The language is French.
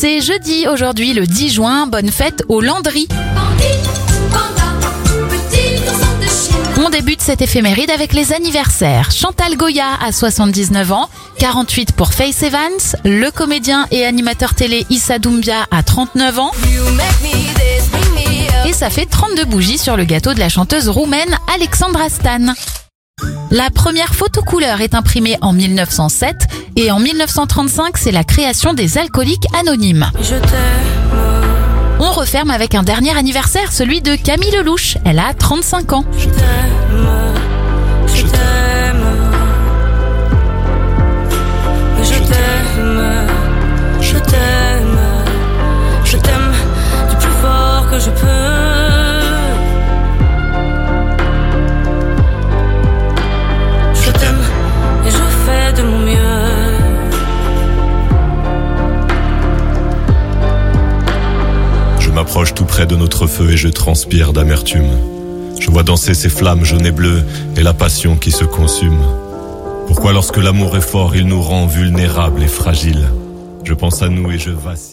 C'est jeudi aujourd'hui, le 10 juin. Bonne fête aux Landry. On débute cette éphéméride avec les anniversaires. Chantal Goya a 79 ans, 48 pour Faith Evans, le comédien et animateur télé Issa Doumbia a 39 ans. Et ça fait 32 bougies sur le gâteau de la chanteuse roumaine Alexandra Stan. La première photo couleur est imprimée en 1907 et en 1935, c'est la création des alcooliques anonymes. Je On referme avec un dernier anniversaire, celui de Camille Lelouch. Elle a 35 ans. je m'approche tout près de notre feu et je transpire d'amertume. Je vois danser ces flammes jaunes et bleues et la passion qui se consume. Pourquoi lorsque l'amour est fort, il nous rend vulnérables et fragiles? Je pense à nous et je vacille.